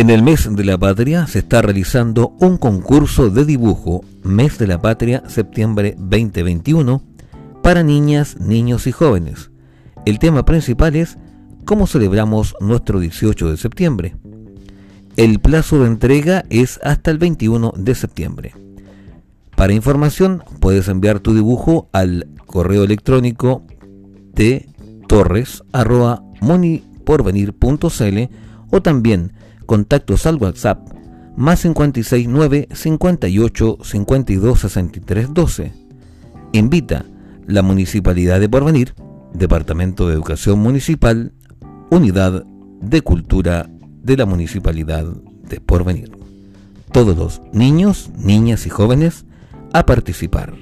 En el mes de la patria se está realizando un concurso de dibujo, Mes de la Patria, septiembre 2021, para niñas, niños y jóvenes. El tema principal es cómo celebramos nuestro 18 de septiembre. El plazo de entrega es hasta el 21 de septiembre. Para información puedes enviar tu dibujo al correo electrónico de torres.moniporvenir.cl o también contactos al WhatsApp más 569 58 52 63 12. Invita la Municipalidad de Porvenir, Departamento de Educación Municipal, Unidad de Cultura de la Municipalidad de Porvenir. Todos los niños, niñas y jóvenes a participar.